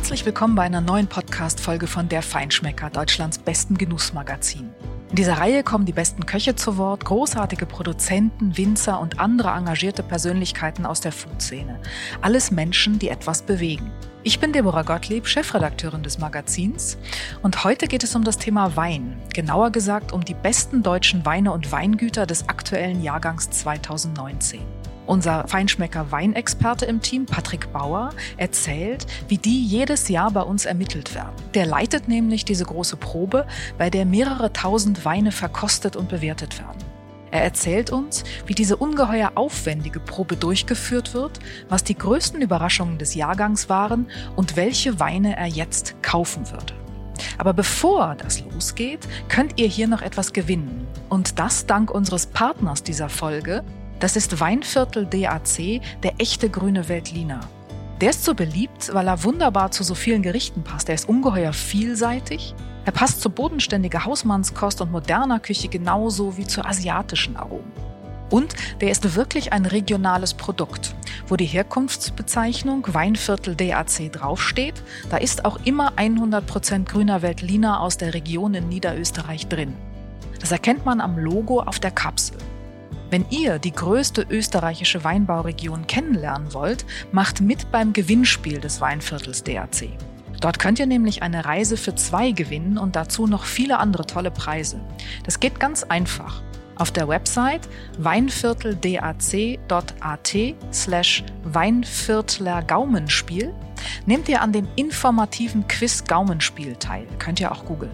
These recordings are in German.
Herzlich willkommen bei einer neuen Podcast-Folge von Der Feinschmecker, Deutschlands besten Genussmagazin. In dieser Reihe kommen die besten Köche zu Wort, großartige Produzenten, Winzer und andere engagierte Persönlichkeiten aus der Food-Szene. Alles Menschen, die etwas bewegen. Ich bin Deborah Gottlieb, Chefredakteurin des Magazins und heute geht es um das Thema Wein. Genauer gesagt um die besten deutschen Weine und Weingüter des aktuellen Jahrgangs 2019. Unser Feinschmecker Weinexperte im Team, Patrick Bauer, erzählt, wie die jedes Jahr bei uns ermittelt werden. Der leitet nämlich diese große Probe, bei der mehrere tausend Weine verkostet und bewertet werden. Er erzählt uns, wie diese ungeheuer aufwendige Probe durchgeführt wird, was die größten Überraschungen des Jahrgangs waren und welche Weine er jetzt kaufen würde. Aber bevor das losgeht, könnt ihr hier noch etwas gewinnen. Und das dank unseres Partners dieser Folge, das ist Weinviertel DAC, der echte grüne Veltliner. Der ist so beliebt, weil er wunderbar zu so vielen Gerichten passt. Er ist ungeheuer vielseitig. Er passt zu bodenständiger Hausmannskost und moderner Küche genauso wie zu asiatischen Aromen. Und der ist wirklich ein regionales Produkt. Wo die Herkunftsbezeichnung Weinviertel DAC draufsteht, da ist auch immer 100% grüner Veltliner aus der Region in Niederösterreich drin. Das erkennt man am Logo auf der Kapsel. Wenn ihr die größte österreichische Weinbauregion kennenlernen wollt, macht mit beim Gewinnspiel des Weinviertels DAC. Dort könnt ihr nämlich eine Reise für zwei gewinnen und dazu noch viele andere tolle Preise. Das geht ganz einfach. Auf der Website weinvierteldac.at slash Weinviertler Gaumenspiel nehmt ihr an dem informativen Quiz Gaumenspiel teil. Könnt ihr auch googeln.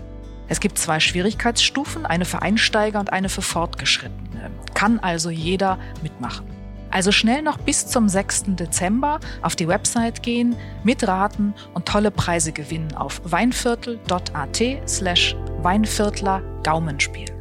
Es gibt zwei Schwierigkeitsstufen, eine für Einsteiger und eine für Fortgeschrittene. Kann also jeder mitmachen. Also schnell noch bis zum 6. Dezember auf die Website gehen, mitraten und tolle Preise gewinnen auf weinviertel.at slash Weinviertler Gaumenspiel.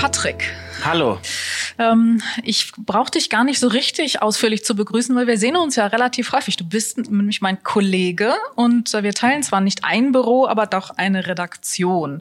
Patrick. Hallo. Ähm, ich brauche dich gar nicht so richtig ausführlich zu begrüßen, weil wir sehen uns ja relativ häufig. Du bist nämlich mein Kollege und wir teilen zwar nicht ein Büro, aber doch eine Redaktion.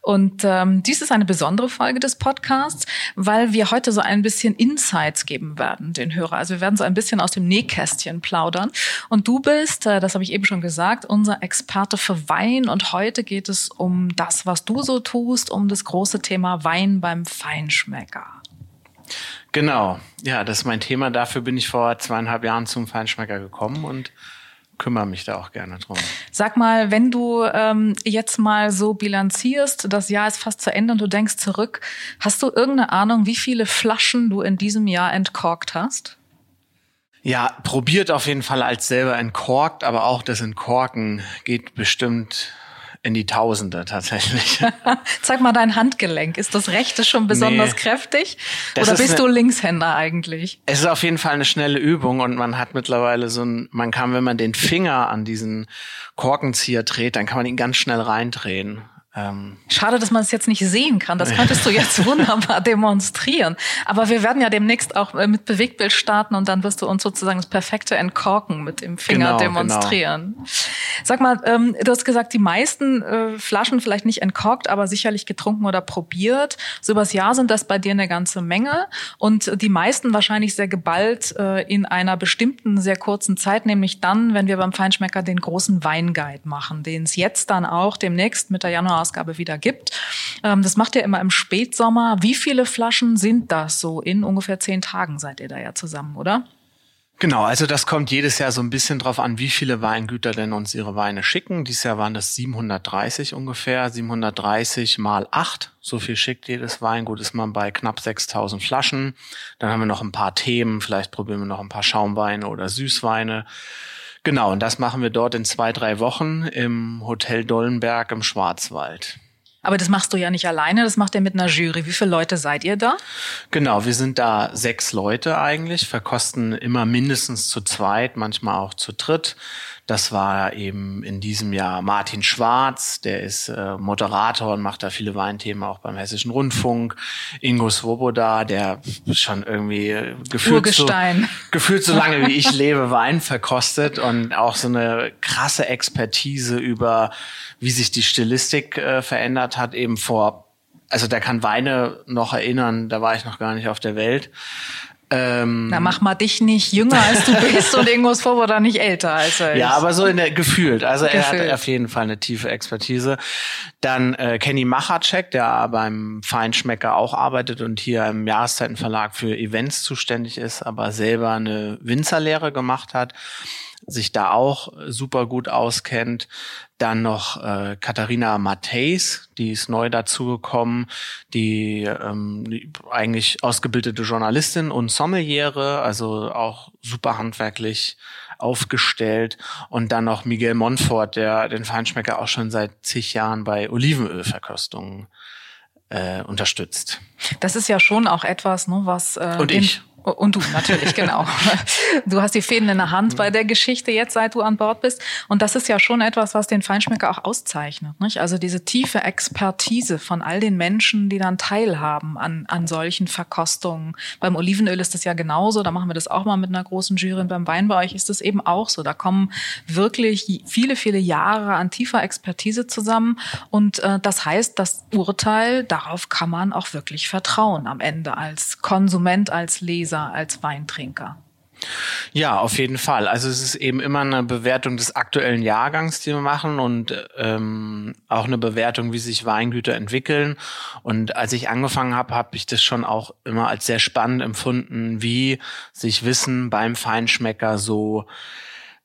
Und ähm, dies ist eine besondere Folge des Podcasts, weil wir heute so ein bisschen Insights geben werden, den Hörer. Also wir werden so ein bisschen aus dem Nähkästchen plaudern. Und du bist, äh, das habe ich eben schon gesagt, unser Experte für Wein. Und heute geht es um das, was du so tust, um das große Thema Wein beim Feinschmecker. Genau, ja, das ist mein Thema. Dafür bin ich vor zweieinhalb Jahren zum Feinschmecker gekommen und kümmere mich da auch gerne drum. Sag mal, wenn du ähm, jetzt mal so bilanzierst, das Jahr ist fast zu Ende und du denkst zurück, hast du irgendeine Ahnung, wie viele Flaschen du in diesem Jahr entkorkt hast? Ja, probiert auf jeden Fall als selber entkorkt, aber auch das Entkorken geht bestimmt in die Tausende tatsächlich. Zeig mal dein Handgelenk. Ist das rechte schon besonders nee, kräftig? Oder bist du Linkshänder eigentlich? Es ist auf jeden Fall eine schnelle Übung und man hat mittlerweile so ein, man kann, wenn man den Finger an diesen Korkenzieher dreht, dann kann man ihn ganz schnell reindrehen. Ähm, Schade, dass man es jetzt nicht sehen kann. Das könntest du jetzt wunderbar demonstrieren. Aber wir werden ja demnächst auch äh, mit Bewegtbild starten und dann wirst du uns sozusagen das perfekte Entkorken mit dem Finger genau, demonstrieren. Genau. Sag mal, ähm, du hast gesagt, die meisten äh, Flaschen vielleicht nicht entkorkt, aber sicherlich getrunken oder probiert. So übers Jahr sind das bei dir eine ganze Menge und die meisten wahrscheinlich sehr geballt äh, in einer bestimmten sehr kurzen Zeit, nämlich dann, wenn wir beim Feinschmecker den großen Weinguide machen, den es jetzt dann auch demnächst mit der Januar Ausgabe wieder gibt. Ähm, das macht ihr immer im Spätsommer. Wie viele Flaschen sind das so? In ungefähr zehn Tagen seid ihr da ja zusammen, oder? Genau, also das kommt jedes Jahr so ein bisschen drauf an, wie viele Weingüter denn uns ihre Weine schicken. Dieses Jahr waren das 730 ungefähr, 730 mal 8. So viel schickt jedes Weingut, ist man bei knapp 6000 Flaschen. Dann haben wir noch ein paar Themen, vielleicht probieren wir noch ein paar Schaumweine oder Süßweine. Genau, und das machen wir dort in zwei, drei Wochen im Hotel Dollenberg im Schwarzwald. Aber das machst du ja nicht alleine, das macht ihr mit einer Jury. Wie viele Leute seid ihr da? Genau, wir sind da sechs Leute eigentlich, verkosten immer mindestens zu zweit, manchmal auch zu dritt. Das war eben in diesem Jahr Martin Schwarz, der ist äh, Moderator und macht da viele Weinthemen auch beim Hessischen Rundfunk. Ingo Svoboda, der schon irgendwie gefühlt so, gefühlt so lange wie ich lebe Wein verkostet und auch so eine krasse Expertise über, wie sich die Stilistik äh, verändert hat, eben vor also der kann Weine noch erinnern, da war ich noch gar nicht auf der Welt. Ähm, Na, mach mal dich nicht jünger als du bist und Ingo Svoboda nicht älter als er ist. Ja, aber so in der gefühlt. Also gefühlt. er hat auf jeden Fall eine tiefe Expertise. Dann äh, Kenny Machacek, der beim Feinschmecker auch arbeitet und hier im Jahreszeitenverlag für Events zuständig ist, aber selber eine Winzerlehre gemacht hat sich da auch super gut auskennt. Dann noch äh, Katharina Matthäus, die ist neu dazugekommen, die, ähm, die eigentlich ausgebildete Journalistin und Sommeliere, also auch super handwerklich aufgestellt. Und dann noch Miguel Monfort, der den Feinschmecker auch schon seit zig Jahren bei Olivenölverkostungen äh, unterstützt. Das ist ja schon auch etwas, ne, was äh, und ich und du natürlich, genau. Du hast die Fäden in der Hand bei der Geschichte jetzt, seit du an Bord bist. Und das ist ja schon etwas, was den Feinschmecker auch auszeichnet. Nicht? Also diese tiefe Expertise von all den Menschen, die dann teilhaben an, an solchen Verkostungen. Beim Olivenöl ist das ja genauso. Da machen wir das auch mal mit einer großen Jury. Und beim Wein bei euch ist das eben auch so. Da kommen wirklich viele, viele Jahre an tiefer Expertise zusammen. Und äh, das heißt, das Urteil, darauf kann man auch wirklich vertrauen am Ende als Konsument, als Leser Leser als Weintrinker? Ja, auf jeden Fall. Also es ist eben immer eine Bewertung des aktuellen Jahrgangs, die wir machen und ähm, auch eine Bewertung, wie sich Weingüter entwickeln. Und als ich angefangen habe, habe ich das schon auch immer als sehr spannend empfunden, wie sich Wissen beim Feinschmecker so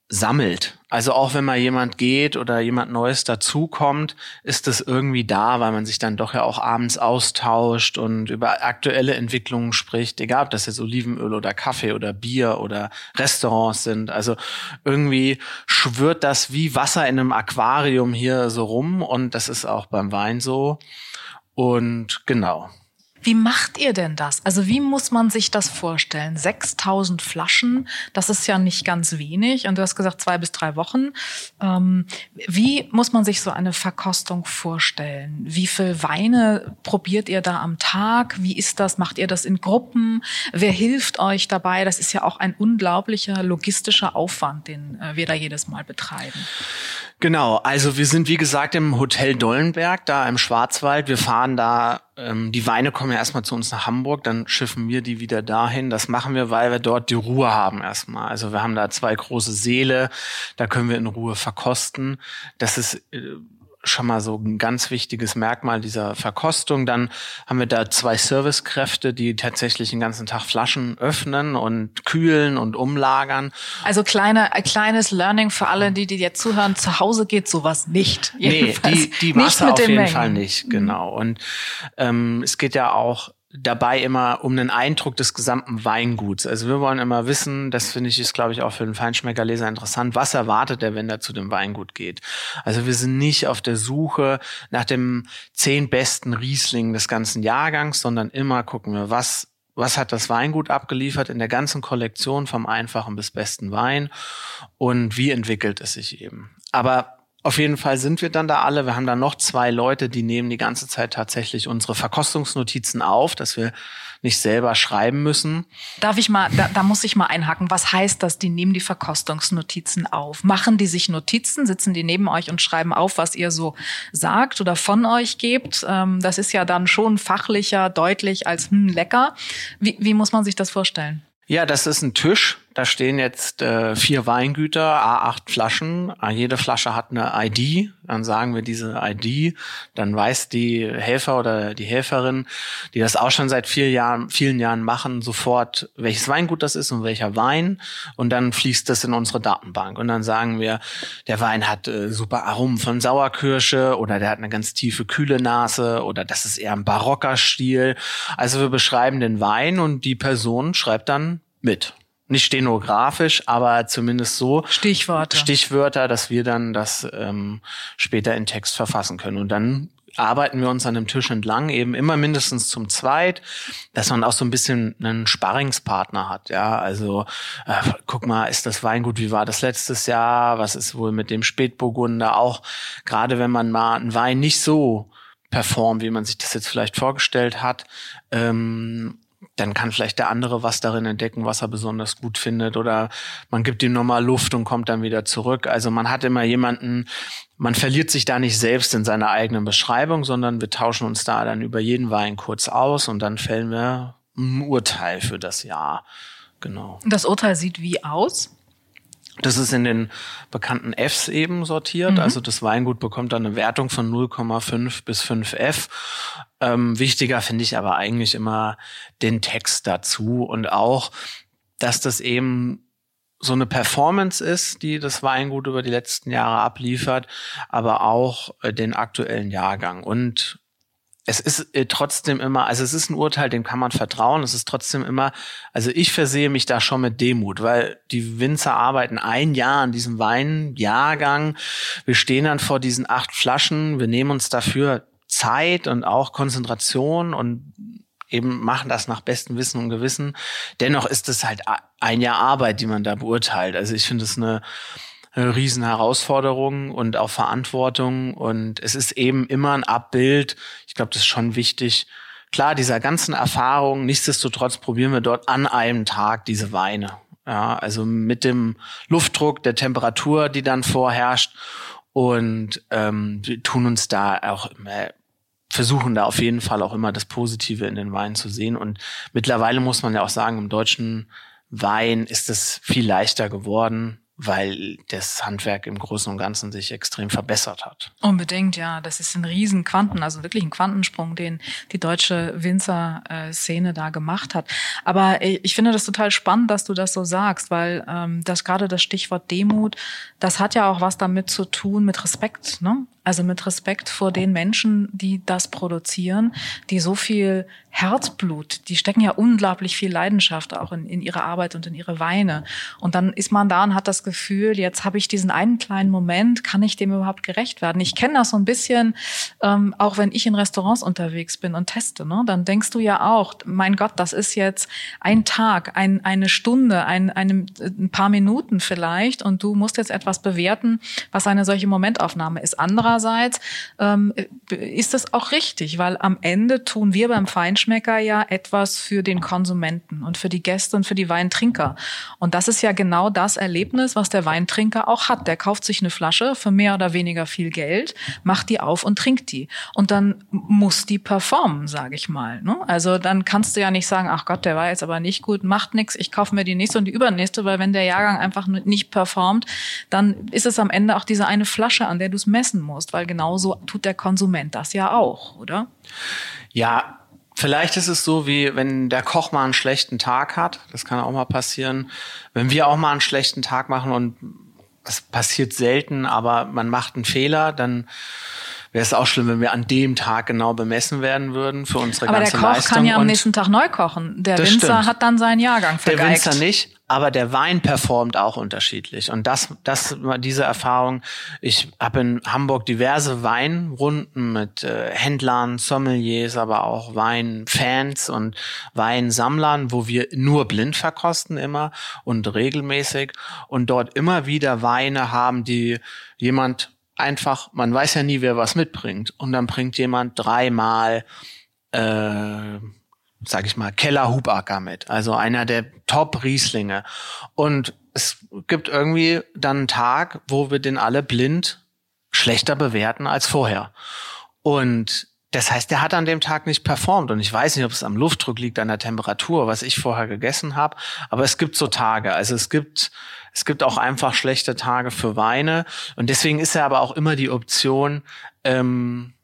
sammelt. Also auch wenn mal jemand geht oder jemand Neues dazukommt, ist das irgendwie da, weil man sich dann doch ja auch abends austauscht und über aktuelle Entwicklungen spricht, egal ob das jetzt Olivenöl oder Kaffee oder Bier oder Restaurants sind. Also irgendwie schwört das wie Wasser in einem Aquarium hier so rum und das ist auch beim Wein so. Und genau. Wie macht ihr denn das? Also wie muss man sich das vorstellen? 6000 Flaschen, das ist ja nicht ganz wenig. Und du hast gesagt zwei bis drei Wochen. Ähm, wie muss man sich so eine Verkostung vorstellen? Wie viel Weine probiert ihr da am Tag? Wie ist das? Macht ihr das in Gruppen? Wer hilft euch dabei? Das ist ja auch ein unglaublicher logistischer Aufwand, den äh, wir da jedes Mal betreiben. Genau, also wir sind wie gesagt im Hotel Dollenberg, da im Schwarzwald. Wir fahren da, ähm, die Weine kommen ja erstmal zu uns nach Hamburg, dann schiffen wir die wieder dahin. Das machen wir, weil wir dort die Ruhe haben erstmal. Also wir haben da zwei große Seele, da können wir in Ruhe verkosten. Das ist äh, schon mal so ein ganz wichtiges Merkmal dieser Verkostung. Dann haben wir da zwei Servicekräfte, die tatsächlich den ganzen Tag Flaschen öffnen und kühlen und umlagern. Also kleine, ein kleines Learning für alle, die, die jetzt zuhören. Zu Hause geht sowas nicht. Jedenfalls. Nee, die, die Masse auf jeden Mengen. Fall nicht, genau. Und ähm, es geht ja auch dabei immer um einen Eindruck des gesamten Weinguts. Also wir wollen immer wissen, das finde ich ist, glaube ich, auch für den Feinschmeckerleser interessant, was erwartet er, wenn er zu dem Weingut geht. Also wir sind nicht auf der Suche nach dem zehn besten Riesling des ganzen Jahrgangs, sondern immer gucken wir, was was hat das Weingut abgeliefert in der ganzen Kollektion vom einfachen bis besten Wein und wie entwickelt es sich eben. Aber auf jeden Fall sind wir dann da alle. Wir haben da noch zwei Leute, die nehmen die ganze Zeit tatsächlich unsere Verkostungsnotizen auf, dass wir nicht selber schreiben müssen. Darf ich mal, da, da muss ich mal einhaken. Was heißt das? Die nehmen die Verkostungsnotizen auf. Machen die sich Notizen, sitzen die neben euch und schreiben auf, was ihr so sagt oder von euch gebt? Ähm, das ist ja dann schon fachlicher, deutlich als hm, lecker. Wie, wie muss man sich das vorstellen? Ja, das ist ein Tisch. Da stehen jetzt äh, vier Weingüter, A8 Flaschen. Ah, jede Flasche hat eine ID. Dann sagen wir diese ID. Dann weiß die Helfer oder die Helferin, die das auch schon seit vier Jahren, vielen Jahren machen, sofort, welches Weingut das ist und welcher Wein. Und dann fließt das in unsere Datenbank. Und dann sagen wir, der Wein hat äh, super Aromen von Sauerkirsche oder der hat eine ganz tiefe, kühle Nase oder das ist eher ein barocker Stil. Also wir beschreiben den Wein und die Person schreibt dann mit. Nicht stenografisch, aber zumindest so. Stichworte. Stichwörter, dass wir dann das ähm, später in Text verfassen können. Und dann arbeiten wir uns an dem Tisch entlang, eben immer mindestens zum Zweit, dass man auch so ein bisschen einen Sparringspartner hat. Ja, also äh, guck mal, ist das Weingut, wie war das letztes Jahr? Was ist wohl mit dem Spätburgunder? Auch gerade wenn man mal einen Wein nicht so performt, wie man sich das jetzt vielleicht vorgestellt hat, ähm, dann kann vielleicht der andere was darin entdecken, was er besonders gut findet oder man gibt ihm nochmal Luft und kommt dann wieder zurück. Also man hat immer jemanden, man verliert sich da nicht selbst in seiner eigenen Beschreibung, sondern wir tauschen uns da dann über jeden Wein kurz aus und dann fällen wir ein Urteil für das Jahr. Genau. Das Urteil sieht wie aus? Das ist in den bekannten Fs eben sortiert. Mhm. Also das Weingut bekommt dann eine Wertung von 0,5 bis 5F. Ähm, wichtiger finde ich aber eigentlich immer den Text dazu und auch, dass das eben so eine Performance ist, die das Weingut über die letzten Jahre abliefert, aber auch äh, den aktuellen Jahrgang. Und es ist äh, trotzdem immer, also es ist ein Urteil, dem kann man vertrauen. Es ist trotzdem immer, also ich versehe mich da schon mit Demut, weil die Winzer arbeiten ein Jahr an diesem Weinjahrgang. Wir stehen dann vor diesen acht Flaschen. Wir nehmen uns dafür Zeit und auch Konzentration und eben machen das nach bestem Wissen und Gewissen. Dennoch ist es halt ein Jahr Arbeit, die man da beurteilt. Also ich finde es eine Riesenherausforderung und auch Verantwortung. Und es ist eben immer ein Abbild. Ich glaube, das ist schon wichtig. Klar, dieser ganzen Erfahrung, nichtsdestotrotz probieren wir dort an einem Tag diese Weine. Ja, also mit dem Luftdruck, der Temperatur, die dann vorherrscht. Und ähm, wir tun uns da auch immer versuchen da auf jeden Fall auch immer das Positive in den Weinen zu sehen. Und mittlerweile muss man ja auch sagen, im deutschen Wein ist es viel leichter geworden weil das Handwerk im Großen und Ganzen sich extrem verbessert hat. Unbedingt, ja. Das ist ein riesen Quanten, also wirklich ein Quantensprung, den die deutsche Winzer-Szene da gemacht hat. Aber ich finde das total spannend, dass du das so sagst, weil ähm, das gerade das Stichwort Demut, das hat ja auch was damit zu tun mit Respekt. Ne? Also mit Respekt vor den Menschen, die das produzieren, die so viel Herzblut, die stecken ja unglaublich viel Leidenschaft auch in, in ihre Arbeit und in ihre Weine. Und dann ist man da und hat das Gefühl, jetzt habe ich diesen einen kleinen Moment, kann ich dem überhaupt gerecht werden? Ich kenne das so ein bisschen, ähm, auch wenn ich in Restaurants unterwegs bin und teste. Ne? Dann denkst du ja auch, mein Gott, das ist jetzt ein Tag, ein, eine Stunde, ein, eine, ein paar Minuten vielleicht und du musst jetzt etwas bewerten, was eine solche Momentaufnahme ist. Anderer andererseits ähm, ist das auch richtig, weil am Ende tun wir beim Feinschmecker ja etwas für den Konsumenten und für die Gäste und für die Weintrinker. Und das ist ja genau das Erlebnis, was der Weintrinker auch hat. Der kauft sich eine Flasche für mehr oder weniger viel Geld, macht die auf und trinkt die. Und dann muss die performen, sage ich mal. Ne? Also dann kannst du ja nicht sagen, ach Gott, der war jetzt aber nicht gut, macht nichts, ich kaufe mir die nächste und die übernächste, weil wenn der Jahrgang einfach nicht performt, dann ist es am Ende auch diese eine Flasche, an der du es messen musst musst, weil genauso tut der Konsument das ja auch, oder? Ja, Vielleicht ist es so, wie wenn der Koch mal einen schlechten Tag hat. Das kann auch mal passieren. Wenn wir auch mal einen schlechten Tag machen und es passiert selten, aber man macht einen Fehler, dann wäre es auch schlimm, wenn wir an dem Tag genau bemessen werden würden für unsere aber ganze Leistung. Aber der Koch kann ja am nächsten Tag neu kochen. Der Winzer stimmt. hat dann seinen Jahrgang vergeigt. Der Winzer nicht aber der Wein performt auch unterschiedlich. Und das, das diese Erfahrung. Ich habe in Hamburg diverse Weinrunden mit äh, Händlern, Sommeliers, aber auch Weinfans und Weinsammlern, wo wir nur blind verkosten immer und regelmäßig und dort immer wieder Weine haben, die jemand einfach, man weiß ja nie, wer was mitbringt. Und dann bringt jemand dreimal äh, sag ich mal, Keller Hubacker mit. Also einer der Top-Rieslinge. Und es gibt irgendwie dann einen Tag, wo wir den alle blind schlechter bewerten als vorher. Und das heißt, der hat an dem Tag nicht performt. Und ich weiß nicht, ob es am Luftdruck liegt, an der Temperatur, was ich vorher gegessen habe. Aber es gibt so Tage. Also es gibt, es gibt auch einfach schlechte Tage für Weine. Und deswegen ist ja aber auch immer die Option, ähm,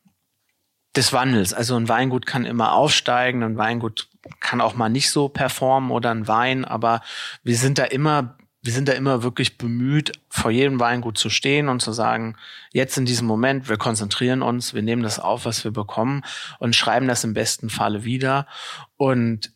des Wandels. Also ein Weingut kann immer aufsteigen, ein Weingut kann auch mal nicht so performen oder ein Wein, aber wir sind da immer, wir sind da immer wirklich bemüht, vor jedem Weingut zu stehen und zu sagen, jetzt in diesem Moment, wir konzentrieren uns, wir nehmen das auf, was wir bekommen und schreiben das im besten Falle wieder. Und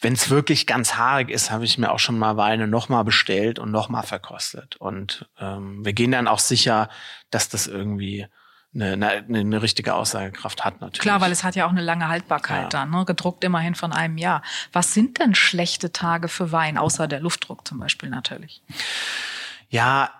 wenn es wirklich ganz haarig ist, habe ich mir auch schon mal Weine nochmal bestellt und nochmal verkostet. Und ähm, wir gehen dann auch sicher, dass das irgendwie eine, eine, richtige Aussagekraft hat natürlich. Klar, weil es hat ja auch eine lange Haltbarkeit ja. dann, ne? gedruckt immerhin von einem Jahr. Was sind denn schlechte Tage für Wein, außer der Luftdruck zum Beispiel natürlich? Ja,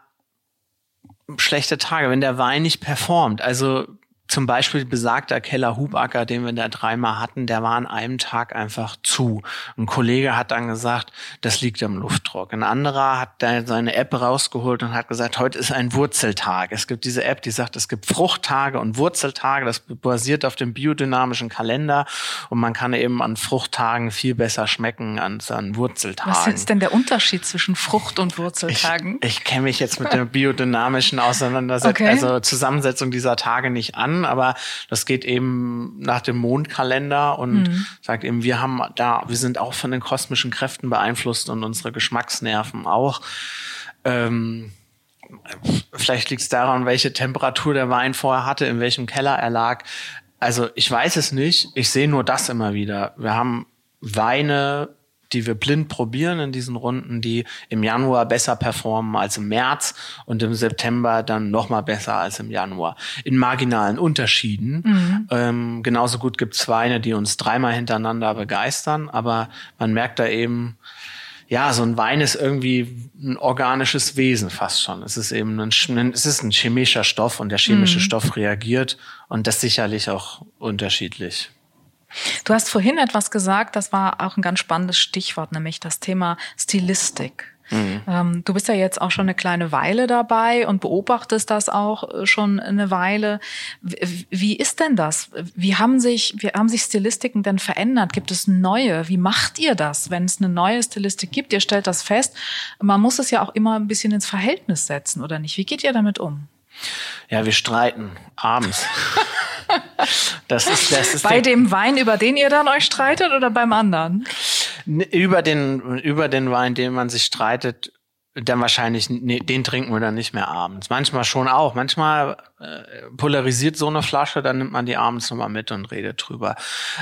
schlechte Tage, wenn der Wein nicht performt. Also zum Beispiel besagter Keller Hubacker, den wir da dreimal hatten, der war an einem Tag einfach zu. Ein Kollege hat dann gesagt, das liegt am Luftdruck. Ein anderer hat da seine App rausgeholt und hat gesagt, heute ist ein Wurzeltag. Es gibt diese App, die sagt, es gibt Fruchttage und Wurzeltage. Das basiert auf dem biodynamischen Kalender und man kann eben an Fruchttagen viel besser schmecken als an Wurzeltagen. Was ist denn der Unterschied zwischen Frucht- und Wurzeltagen? Ich, ich kenne mich jetzt mit der biodynamischen Auseinandersetzung, okay. also Zusammensetzung dieser Tage nicht an aber das geht eben nach dem Mondkalender und mhm. sagt eben, wir haben da, wir sind auch von den kosmischen Kräften beeinflusst und unsere Geschmacksnerven auch. Ähm, vielleicht liegt es daran, welche Temperatur der Wein vorher hatte, in welchem Keller er lag. Also ich weiß es nicht. Ich sehe nur das immer wieder. Wir haben Weine die wir blind probieren in diesen Runden, die im Januar besser performen als im März und im September dann noch mal besser als im Januar. In marginalen Unterschieden. Mhm. Ähm, genauso gut gibt es Weine, die uns dreimal hintereinander begeistern, aber man merkt da eben, ja, so ein Wein ist irgendwie ein organisches Wesen fast schon. Es ist eben ein, es ist ein chemischer Stoff und der chemische mhm. Stoff reagiert und das sicherlich auch unterschiedlich. Du hast vorhin etwas gesagt, das war auch ein ganz spannendes Stichwort, nämlich das Thema Stilistik. Mhm. Ähm, du bist ja jetzt auch schon eine kleine Weile dabei und beobachtest das auch äh, schon eine Weile. Wie ist denn das? Wie haben sich, wie haben sich Stilistiken denn verändert? Gibt es neue? Wie macht ihr das, wenn es eine neue Stilistik gibt? Ihr stellt das fest. Man muss es ja auch immer ein bisschen ins Verhältnis setzen, oder nicht? Wie geht ihr damit um? Ja, wir streiten abends. Das ist, das ist Bei dem Wein, über den ihr dann euch streitet oder beim anderen? Über den, über den Wein, den man sich streitet, dann wahrscheinlich, nee, den trinken wir dann nicht mehr abends. Manchmal schon auch. Manchmal äh, polarisiert so eine Flasche, dann nimmt man die abends nochmal mit und redet drüber.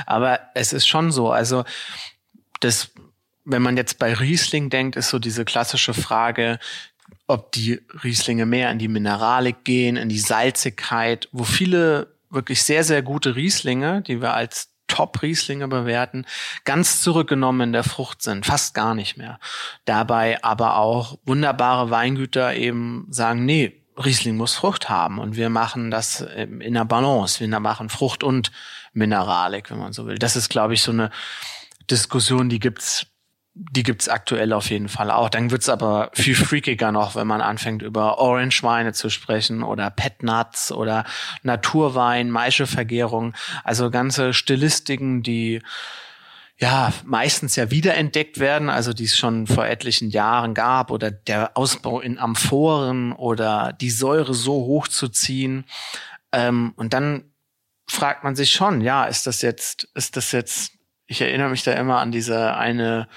Aber es ist schon so. Also, das, wenn man jetzt bei Riesling denkt, ist so diese klassische Frage, ob die Rieslinge mehr in die Mineralik gehen, in die Salzigkeit, wo viele wirklich sehr, sehr gute Rieslinge, die wir als Top-Rieslinge bewerten, ganz zurückgenommen in der Frucht sind, fast gar nicht mehr. Dabei aber auch wunderbare Weingüter eben sagen, nee, Riesling muss Frucht haben und wir machen das in der Balance. Wir machen Frucht und Mineralik, wenn man so will. Das ist, glaube ich, so eine Diskussion, die gibt's die gibt's aktuell auf jeden Fall auch. Dann wird's aber viel freakiger noch, wenn man anfängt über Orange-Weine zu sprechen oder Pet Nuts oder Naturwein, Maischevergärung. Also ganze Stilistiken, die ja meistens ja wiederentdeckt werden, also die es schon vor etlichen Jahren gab oder der Ausbau in Amphoren oder die Säure so hoch zu ziehen. Ähm, und dann fragt man sich schon, ja, ist das jetzt, ist das jetzt, ich erinnere mich da immer an diese eine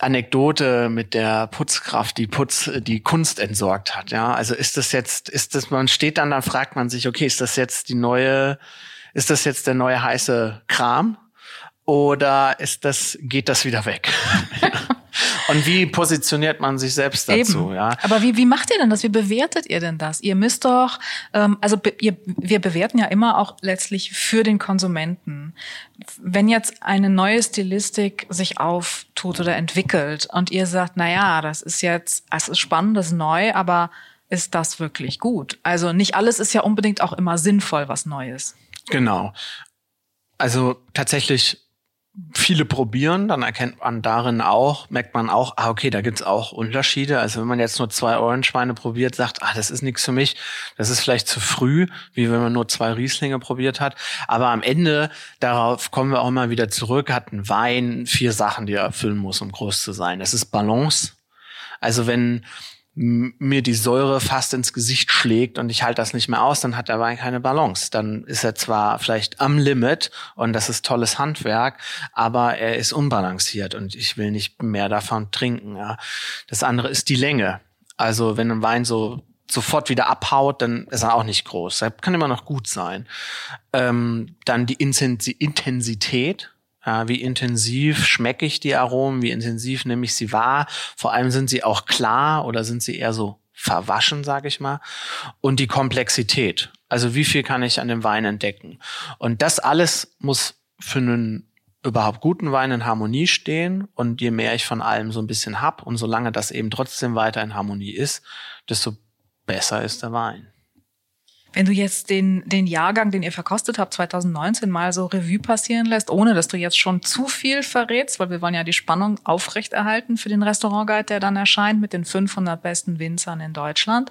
Anekdote mit der Putzkraft, die Putz, die Kunst entsorgt hat. Ja, also ist das jetzt, ist das, man steht dann, dann fragt man sich, okay, ist das jetzt die neue, ist das jetzt der neue heiße Kram? Oder ist das, geht das wieder weg? Und wie positioniert man sich selbst dazu? Eben. Ja. Aber wie, wie macht ihr denn das? Wie bewertet ihr denn das? Ihr müsst doch, ähm, also be, ihr, wir bewerten ja immer auch letztlich für den Konsumenten. Wenn jetzt eine neue Stilistik sich auftut oder entwickelt und ihr sagt, na ja, das ist jetzt, es ist spannend, das ist neu, aber ist das wirklich gut? Also nicht alles ist ja unbedingt auch immer sinnvoll, was Neues. Genau. Also tatsächlich viele probieren, dann erkennt man darin auch, merkt man auch, ah, okay, da gibt's auch Unterschiede. Also wenn man jetzt nur zwei Orange-Weine probiert, sagt, ah, das ist nichts für mich, das ist vielleicht zu früh, wie wenn man nur zwei Rieslinge probiert hat. Aber am Ende, darauf kommen wir auch mal wieder zurück, hat ein Wein vier Sachen, die er erfüllen muss, um groß zu sein. Das ist Balance. Also wenn mir die Säure fast ins Gesicht schlägt und ich halte das nicht mehr aus, dann hat der Wein keine Balance. Dann ist er zwar vielleicht am Limit und das ist tolles Handwerk, aber er ist unbalanciert und ich will nicht mehr davon trinken. Ja. Das andere ist die Länge. Also wenn ein Wein so sofort wieder abhaut, dann ist er auch nicht groß. Er kann immer noch gut sein. Ähm, dann die Intensität wie intensiv schmecke ich die Aromen, wie intensiv nehme ich sie wahr. Vor allem sind sie auch klar oder sind sie eher so verwaschen, sage ich mal, und die Komplexität. Also wie viel kann ich an dem Wein entdecken? Und das alles muss für einen überhaupt guten Wein in Harmonie stehen. Und je mehr ich von allem so ein bisschen hab und solange das eben trotzdem weiter in Harmonie ist, desto besser ist der Wein. Wenn du jetzt den, den Jahrgang, den ihr verkostet habt, 2019 mal so Revue passieren lässt, ohne dass du jetzt schon zu viel verrätst, weil wir wollen ja die Spannung aufrechterhalten für den Restaurantguide, der dann erscheint mit den 500 besten Winzern in Deutschland,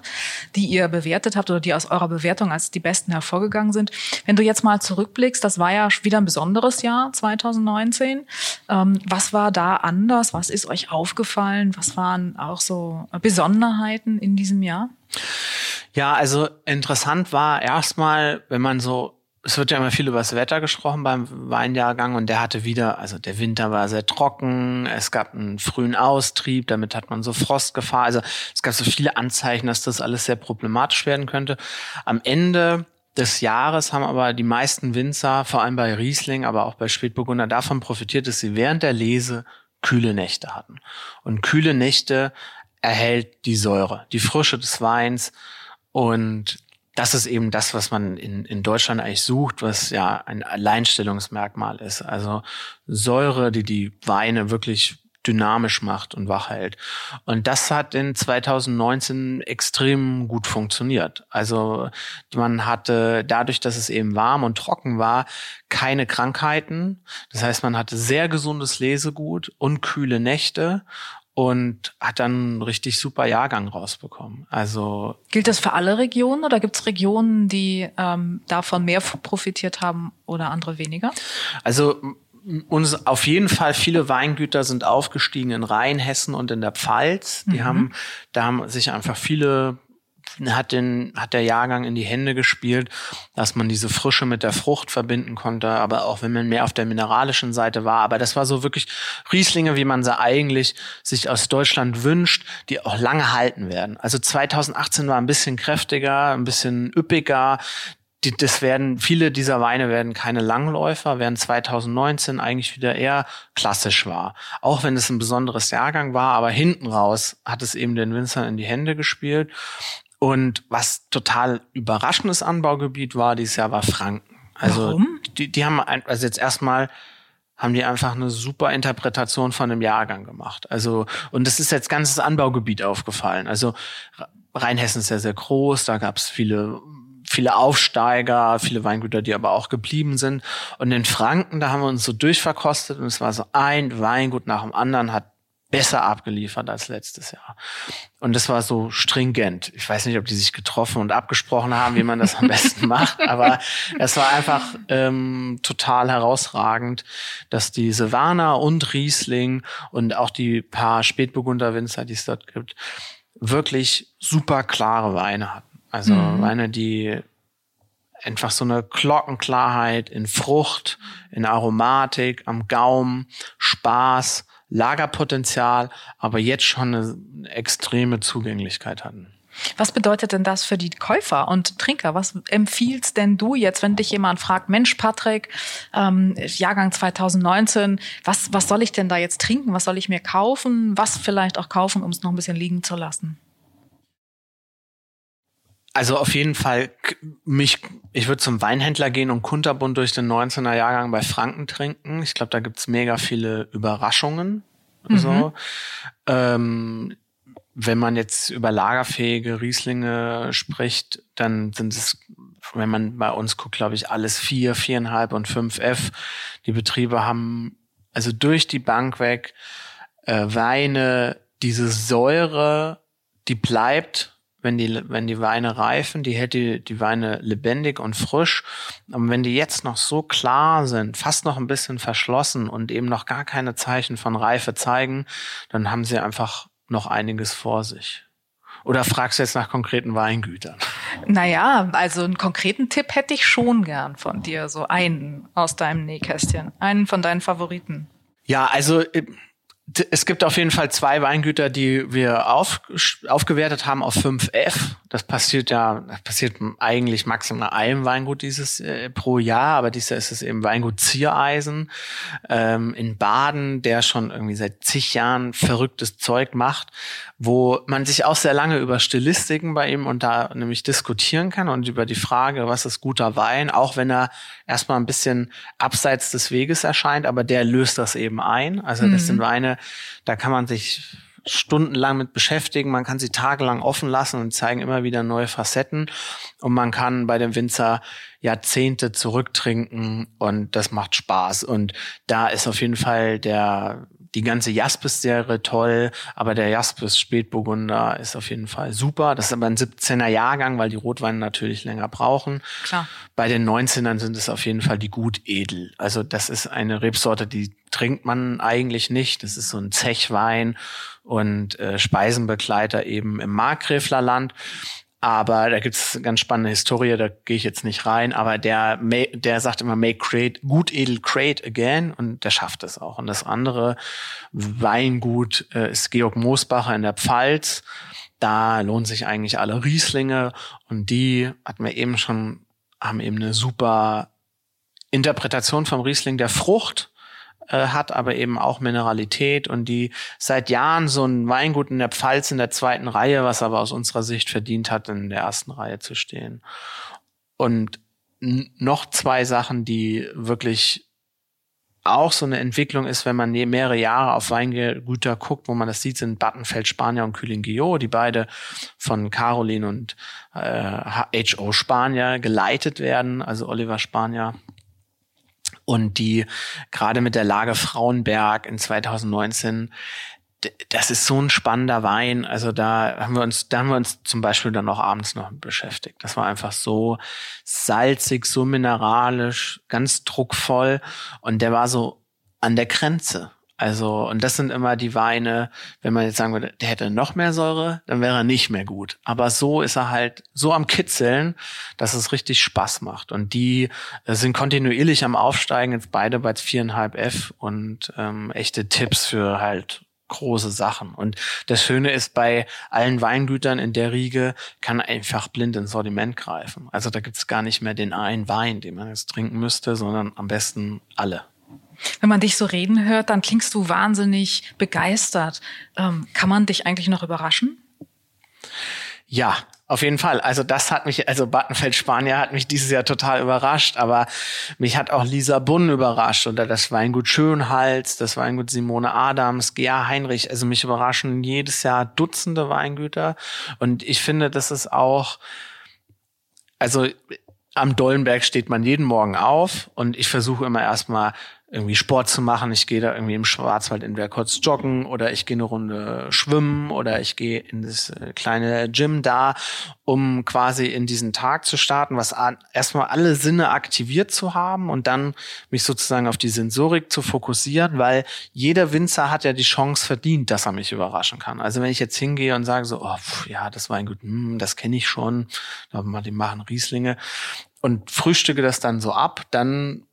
die ihr bewertet habt oder die aus eurer Bewertung als die besten hervorgegangen sind. Wenn du jetzt mal zurückblickst, das war ja wieder ein besonderes Jahr 2019. Ähm, was war da anders? Was ist euch aufgefallen? Was waren auch so Besonderheiten in diesem Jahr? Ja, also interessant war erstmal, wenn man so, es wird ja immer viel über das Wetter gesprochen beim Weinjahrgang und der hatte wieder, also der Winter war sehr trocken, es gab einen frühen Austrieb, damit hat man so Frostgefahr. Also es gab so viele Anzeichen, dass das alles sehr problematisch werden könnte. Am Ende des Jahres haben aber die meisten Winzer, vor allem bei Riesling, aber auch bei Spätburgunder, davon profitiert, dass sie während der Lese kühle Nächte hatten. Und kühle Nächte erhält die Säure, die Frische des Weins und das ist eben das, was man in, in Deutschland eigentlich sucht, was ja ein Alleinstellungsmerkmal ist. Also Säure, die die Weine wirklich dynamisch macht und wach hält. Und das hat in 2019 extrem gut funktioniert. Also man hatte dadurch, dass es eben warm und trocken war, keine Krankheiten. Das heißt, man hatte sehr gesundes Lesegut und kühle Nächte und hat dann einen richtig super Jahrgang rausbekommen. Also gilt das für alle Regionen oder gibt es Regionen, die ähm, davon mehr profitiert haben oder andere weniger? Also uns auf jeden Fall viele Weingüter sind aufgestiegen in Rheinhessen und in der Pfalz. Die mhm. haben, da haben sich einfach viele hat den, hat der Jahrgang in die Hände gespielt, dass man diese Frische mit der Frucht verbinden konnte, aber auch wenn man mehr auf der mineralischen Seite war. Aber das war so wirklich Rieslinge, wie man sie eigentlich sich aus Deutschland wünscht, die auch lange halten werden. Also 2018 war ein bisschen kräftiger, ein bisschen üppiger die, das werden, viele dieser Weine werden keine Langläufer, während 2019 eigentlich wieder eher klassisch war. Auch wenn es ein besonderes Jahrgang war, aber hinten raus hat es eben den Winzern in die Hände gespielt. Und was total überraschendes Anbaugebiet war dieses Jahr, war Franken. Also Warum? Die, die haben ein, also jetzt erstmal haben die einfach eine super Interpretation von dem Jahrgang gemacht. Also, und das ist jetzt ganzes Anbaugebiet aufgefallen. Also Rheinhessen ist ja sehr groß, da gab es viele viele Aufsteiger, viele Weingüter, die aber auch geblieben sind. Und in Franken, da haben wir uns so durchverkostet und es war so ein Weingut nach dem anderen hat besser abgeliefert als letztes Jahr. Und das war so stringent. Ich weiß nicht, ob die sich getroffen und abgesprochen haben, wie man das am besten macht, aber es war einfach ähm, total herausragend, dass die Silvaner und Riesling und auch die paar Spätburgunder Winzer, die es dort gibt, wirklich super klare Weine hatten. Also mhm. Weine, die einfach so eine Glockenklarheit in Frucht, in Aromatik, am Gaumen, Spaß, Lagerpotenzial, aber jetzt schon eine extreme Zugänglichkeit hatten. Was bedeutet denn das für die Käufer und Trinker? Was empfiehlst denn du jetzt, wenn dich jemand fragt, Mensch, Patrick, ähm, Jahrgang 2019, was, was soll ich denn da jetzt trinken? Was soll ich mir kaufen? Was vielleicht auch kaufen, um es noch ein bisschen liegen zu lassen? Also auf jeden Fall mich, ich würde zum Weinhändler gehen und kunterbunt durch den 19er Jahrgang bei Franken trinken. Ich glaube, da gibt's mega viele Überraschungen. Mhm. So. Ähm, wenn man jetzt über lagerfähige Rieslinge spricht, dann sind es, wenn man bei uns guckt, glaube ich, alles vier, viereinhalb und fünf F. Die Betriebe haben also durch die Bank weg äh, Weine, diese Säure, die bleibt wenn die, wenn die Weine reifen, die hält die, die Weine lebendig und frisch. Und wenn die jetzt noch so klar sind, fast noch ein bisschen verschlossen und eben noch gar keine Zeichen von Reife zeigen, dann haben sie einfach noch einiges vor sich. Oder fragst du jetzt nach konkreten Weingütern? Naja, also einen konkreten Tipp hätte ich schon gern von dir, so einen aus deinem Nähkästchen, einen von deinen Favoriten. Ja, also es gibt auf jeden Fall zwei Weingüter, die wir auf, aufgewertet haben auf 5F. Das passiert ja, das passiert eigentlich maximal einem Weingut dieses äh, pro Jahr, aber dieses Jahr ist es eben Weingut Ziereisen ähm, in Baden, der schon irgendwie seit zig Jahren verrücktes Zeug macht, wo man sich auch sehr lange über Stilistiken bei ihm und da nämlich diskutieren kann und über die Frage, was ist guter Wein, auch wenn er erstmal ein bisschen abseits des Weges erscheint, aber der löst das eben ein. Also das mhm. sind Weine, da kann man sich stundenlang mit beschäftigen, man kann sie tagelang offen lassen und zeigen immer wieder neue Facetten und man kann bei dem Winzer Jahrzehnte zurücktrinken und das macht Spaß und da ist auf jeden Fall der die ganze Jaspis-Serie toll, aber der Jaspis Spätburgunder ist auf jeden Fall super. Das ist aber ein 17er Jahrgang, weil die Rotweine natürlich länger brauchen. Klar. Bei den 19ern sind es auf jeden Fall die Gutedel. Also das ist eine Rebsorte, die trinkt man eigentlich nicht. Das ist so ein Zechwein und äh, Speisenbegleiter eben im Markgräflerland. Aber da gibt's ganz spannende Historie, da gehe ich jetzt nicht rein. Aber der, der sagt immer, make great, gut edel great again und der schafft es auch. Und das andere Weingut äh, ist Georg Moosbacher in der Pfalz. Da lohnen sich eigentlich alle Rieslinge und die hatten wir eben schon, haben eben eine super Interpretation vom Riesling der Frucht äh, hat aber eben auch Mineralität und die seit Jahren so ein Weingut in der Pfalz in der zweiten Reihe, was aber aus unserer Sicht verdient hat, in der ersten Reihe zu stehen. Und noch zwei Sachen, die wirklich auch so eine Entwicklung ist, wenn man mehrere Jahre auf Weingüter guckt, wo man das sieht, sind Battenfeld Spanier und Kühling Guillot, die beide von Caroline und äh, H.O. Spanier geleitet werden, also Oliver Spanier und die gerade mit der Lage Frauenberg in 2019 das ist so ein spannender Wein. Also da haben wir uns, da haben wir uns zum Beispiel dann auch abends noch beschäftigt. Das war einfach so salzig, so mineralisch, ganz druckvoll und der war so an der Grenze. Also, und das sind immer die Weine, wenn man jetzt sagen würde, der hätte noch mehr Säure, dann wäre er nicht mehr gut. Aber so ist er halt so am Kitzeln, dass es richtig Spaß macht. Und die äh, sind kontinuierlich am Aufsteigen, jetzt beide bei viereinhalb F und ähm, echte Tipps für halt große Sachen. Und das Schöne ist, bei allen Weingütern in der Riege kann einfach blind ins Sortiment greifen. Also da gibt's gar nicht mehr den einen Wein, den man jetzt trinken müsste, sondern am besten alle. Wenn man dich so reden hört, dann klingst du wahnsinnig begeistert. Ähm, kann man dich eigentlich noch überraschen? Ja, auf jeden Fall. Also das hat mich, also Battenfeld Spanier hat mich dieses Jahr total überrascht, aber mich hat auch Lisa Bunn überrascht oder das Weingut Schönhals, das Weingut Simone Adams, Gea Heinrich. Also mich überraschen jedes Jahr Dutzende Weingüter und ich finde, das ist auch, also am Dollenberg steht man jeden Morgen auf und ich versuche immer erstmal irgendwie Sport zu machen. Ich gehe da irgendwie im Schwarzwald entweder kurz joggen oder ich gehe eine Runde schwimmen oder ich gehe in das äh, kleine Gym da, um quasi in diesen Tag zu starten, was erstmal alle Sinne aktiviert zu haben und dann mich sozusagen auf die Sensorik zu fokussieren, weil jeder Winzer hat ja die Chance verdient, dass er mich überraschen kann. Also wenn ich jetzt hingehe und sage so, oh, pff, ja, das war ein gut, hm, das kenne ich schon, die machen Rieslinge und frühstücke das dann so ab, dann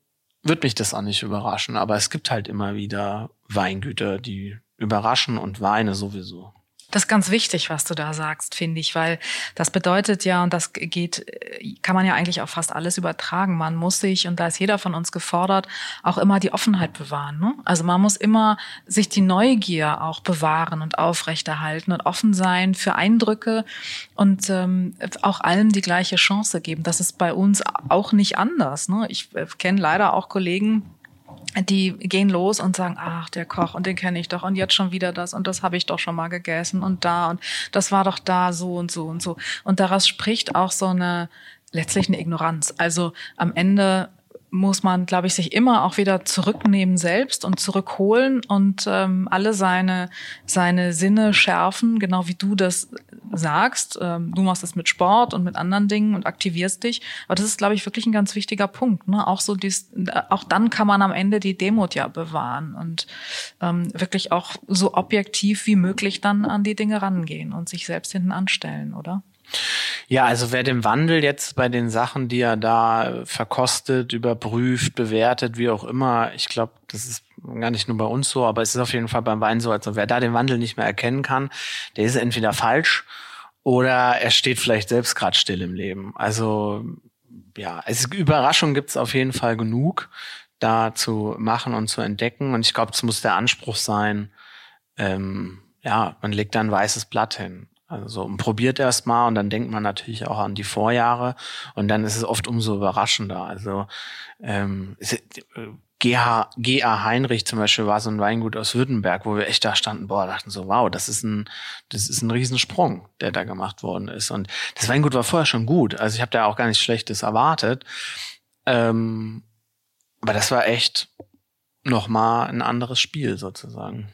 wird mich das auch nicht überraschen. Aber es gibt halt immer wieder Weingüter, die überraschen und Weine sowieso. Das ist ganz wichtig, was du da sagst, finde ich, weil das bedeutet ja, und das geht, kann man ja eigentlich auf fast alles übertragen. Man muss sich, und da ist jeder von uns gefordert, auch immer die Offenheit bewahren. Ne? Also man muss immer sich die Neugier auch bewahren und aufrechterhalten und offen sein für Eindrücke und ähm, auch allem die gleiche Chance geben. Das ist bei uns auch nicht anders. Ne? Ich äh, kenne leider auch Kollegen, die gehen los und sagen, ach, der Koch und den kenne ich doch und jetzt schon wieder das und das habe ich doch schon mal gegessen und da und das war doch da so und so und so. Und daraus spricht auch so eine letztlich eine Ignoranz. Also am Ende muss man, glaube ich, sich immer auch wieder zurücknehmen selbst und zurückholen und ähm, alle seine, seine Sinne schärfen, genau wie du das sagst. Ähm, du machst es mit Sport und mit anderen Dingen und aktivierst dich. Aber das ist, glaube ich, wirklich ein ganz wichtiger Punkt. Ne? Auch so dies, auch dann kann man am Ende die Demut ja bewahren und ähm, wirklich auch so objektiv wie möglich dann an die Dinge rangehen und sich selbst hinten anstellen, oder? Ja, also wer den Wandel jetzt bei den Sachen, die er da verkostet, überprüft, bewertet, wie auch immer, ich glaube, das ist gar nicht nur bei uns so, aber es ist auf jeden Fall beim Wein so, also wer da den Wandel nicht mehr erkennen kann, der ist entweder falsch oder er steht vielleicht selbst gerade still im Leben. Also ja, es Überraschungen gibt es auf jeden Fall genug, da zu machen und zu entdecken. Und ich glaube, es muss der Anspruch sein, ähm, ja, man legt da ein weißes Blatt hin. Also probiert erst mal und dann denkt man natürlich auch an die Vorjahre und dann ist es oft umso überraschender. Also ähm, GH, GA Heinrich zum Beispiel war so ein Weingut aus Württemberg, wo wir echt da standen, boah, dachten so, wow, das ist ein, das ist ein Riesensprung, der da gemacht worden ist. Und das Weingut war vorher schon gut. Also ich habe da auch gar nichts Schlechtes erwartet. Ähm, aber das war echt nochmal ein anderes Spiel sozusagen.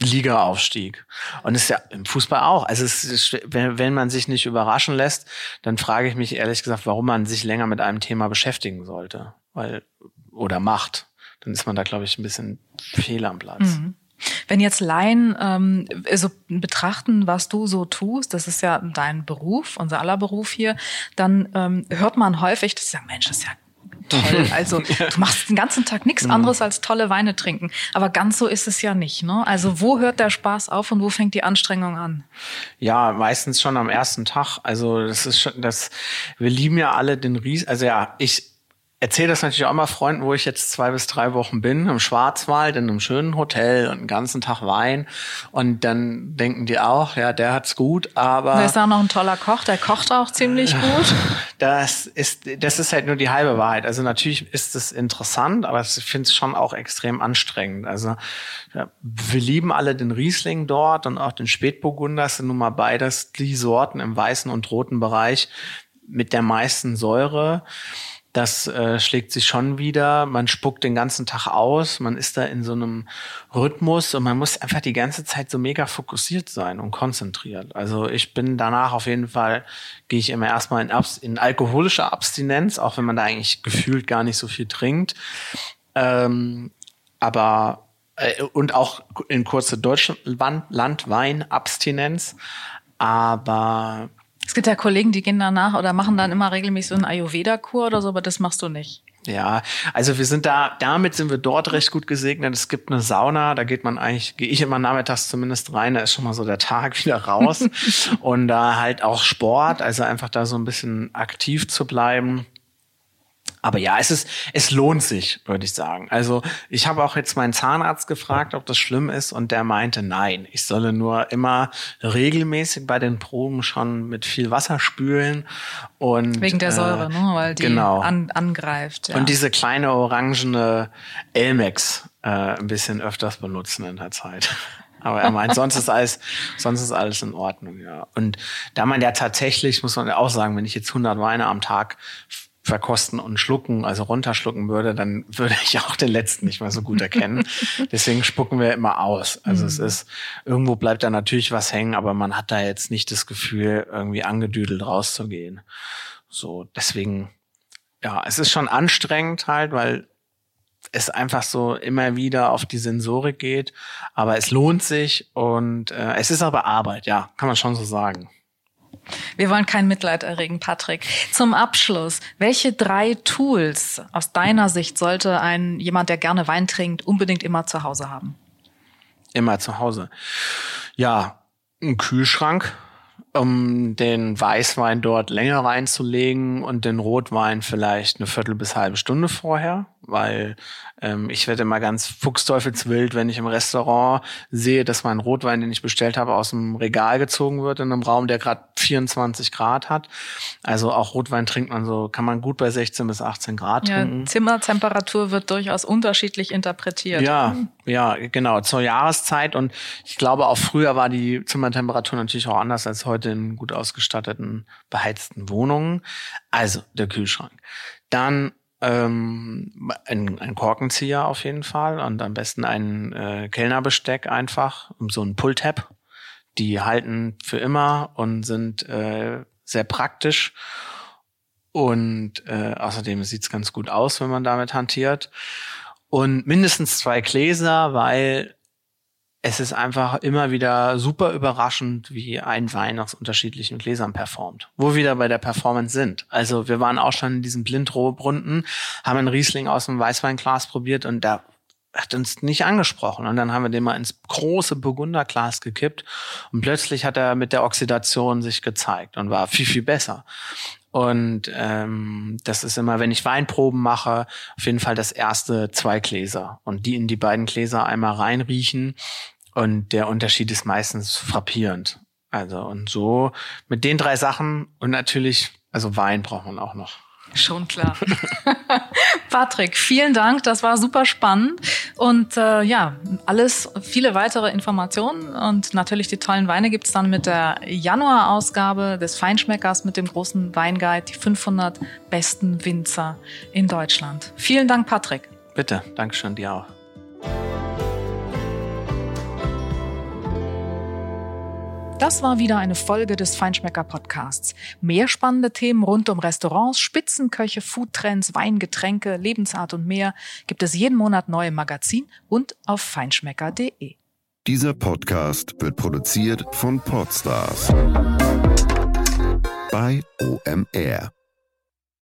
Liga-Aufstieg. Und ist ja im Fußball auch. Also ist, wenn, man sich nicht überraschen lässt, dann frage ich mich ehrlich gesagt, warum man sich länger mit einem Thema beschäftigen sollte. Weil, oder macht. Dann ist man da, glaube ich, ein bisschen fehl am Platz. Mhm. Wenn jetzt Laien ähm, so betrachten, was du so tust, das ist ja dein Beruf, unser aller Beruf hier, dann ähm, hört man häufig, das ist ja Mensch, das ist ja toll. Also du machst den ganzen Tag nichts mhm. anderes als tolle Weine trinken. Aber ganz so ist es ja nicht. Ne? Also wo hört der Spaß auf und wo fängt die Anstrengung an? Ja, meistens schon am ersten Tag. Also das ist schon, das. Wir lieben ja alle den Ries. Also ja, ich erzähle das natürlich auch mal Freunden, wo ich jetzt zwei bis drei Wochen bin, im Schwarzwald, in einem schönen Hotel und einen ganzen Tag Wein. Und dann denken die auch, ja, der hat's gut, aber. Da ist auch noch ein toller Koch, der kocht auch ziemlich gut. Das ist, das ist halt nur die halbe Wahrheit. Also natürlich ist es interessant, aber ich finde es schon auch extrem anstrengend. Also wir lieben alle den Riesling dort und auch den Spätburgunder das sind nun mal beides die Sorten im weißen und roten Bereich mit der meisten Säure. Das äh, schlägt sich schon wieder. Man spuckt den ganzen Tag aus. Man ist da in so einem Rhythmus und man muss einfach die ganze Zeit so mega fokussiert sein und konzentriert. Also ich bin danach auf jeden Fall, gehe ich immer erstmal in, Abs in alkoholische Abstinenz, auch wenn man da eigentlich gefühlt gar nicht so viel trinkt. Ähm, aber äh, und auch in kurze Deutschlandweinabstinenz. Aber es gibt ja Kollegen, die gehen danach oder machen dann immer regelmäßig so einen Ayurveda-Kur oder so, aber das machst du nicht. Ja, also wir sind da, damit sind wir dort recht gut gesegnet. Es gibt eine Sauna, da geht man eigentlich, gehe ich immer nachmittags zumindest rein, da ist schon mal so der Tag wieder raus. und da halt auch Sport, also einfach da so ein bisschen aktiv zu bleiben. Aber ja, es ist, es lohnt sich, würde ich sagen. Also ich habe auch jetzt meinen Zahnarzt gefragt, ob das schlimm ist, und der meinte, nein, ich solle nur immer regelmäßig bei den Proben schon mit viel Wasser spülen und wegen der Säure, äh, ne? weil die genau. an, angreift. Ja. Und diese kleine orangene Elmex äh, ein bisschen öfters benutzen in der Zeit. Aber er meint, sonst ist alles, sonst ist alles in Ordnung, ja. Und da man ja tatsächlich, muss man ja auch sagen, wenn ich jetzt 100 Weine am Tag verkosten und schlucken, also runterschlucken würde, dann würde ich auch den letzten nicht mehr so gut erkennen. Deswegen spucken wir immer aus. Also mhm. es ist, irgendwo bleibt da natürlich was hängen, aber man hat da jetzt nicht das Gefühl, irgendwie angedüdelt rauszugehen. So, deswegen, ja, es ist schon anstrengend halt, weil es einfach so immer wieder auf die Sensorik geht, aber es lohnt sich und äh, es ist aber Arbeit, ja, kann man schon so sagen. Wir wollen kein Mitleid erregen, Patrick. Zum Abschluss, welche drei Tools aus deiner Sicht sollte ein jemand, der gerne Wein trinkt, unbedingt immer zu Hause haben? Immer zu Hause. Ja, ein Kühlschrank, um den Weißwein dort länger reinzulegen und den Rotwein vielleicht eine Viertel bis halbe Stunde vorher, weil ähm, ich werde immer ganz fuchsteufelswild, wenn ich im Restaurant sehe, dass mein Rotwein, den ich bestellt habe, aus dem Regal gezogen wird in einem Raum, der gerade 24 Grad hat. Also auch Rotwein trinkt man so, kann man gut bei 16 bis 18 Grad ja, trinken. Zimmertemperatur wird durchaus unterschiedlich interpretiert. Ja, ja, genau, zur Jahreszeit. Und ich glaube, auch früher war die Zimmertemperatur natürlich auch anders als heute in gut ausgestatteten, beheizten Wohnungen. Also der Kühlschrank. Dann ähm, ein, ein Korkenzieher auf jeden Fall und am besten ein äh, Kellnerbesteck einfach, so ein Pulltab. Die halten für immer und sind äh, sehr praktisch. Und äh, außerdem sieht's ganz gut aus, wenn man damit hantiert. Und mindestens zwei Gläser, weil es ist einfach immer wieder super überraschend, wie ein Wein aus unterschiedlichen Gläsern performt. Wo wir wieder bei der Performance sind. Also wir waren auch schon in diesem Blindrohbrunnen, haben einen Riesling aus dem Weißweinglas probiert und da hat uns nicht angesprochen. Und dann haben wir den mal ins große Burgunderglas gekippt und plötzlich hat er mit der Oxidation sich gezeigt und war viel, viel besser. Und ähm, das ist immer, wenn ich Weinproben mache, auf jeden Fall das erste zwei Gläser. Und die in die beiden Gläser einmal reinriechen. Und der Unterschied ist meistens frappierend. Also und so mit den drei Sachen und natürlich, also Wein braucht man auch noch. Schon klar. Patrick, vielen Dank. Das war super spannend. Und äh, ja, alles, viele weitere Informationen und natürlich die tollen Weine gibt's dann mit der Januar-Ausgabe des Feinschmeckers mit dem großen Weinguide, die 500 besten Winzer in Deutschland. Vielen Dank, Patrick. Bitte, Dankeschön dir auch. Das war wieder eine Folge des Feinschmecker Podcasts. Mehr spannende Themen rund um Restaurants, Spitzenköche, Foodtrends, Weingetränke, Lebensart und mehr gibt es jeden Monat neu im Magazin und auf feinschmecker.de. Dieser Podcast wird produziert von Podstars bei OMR.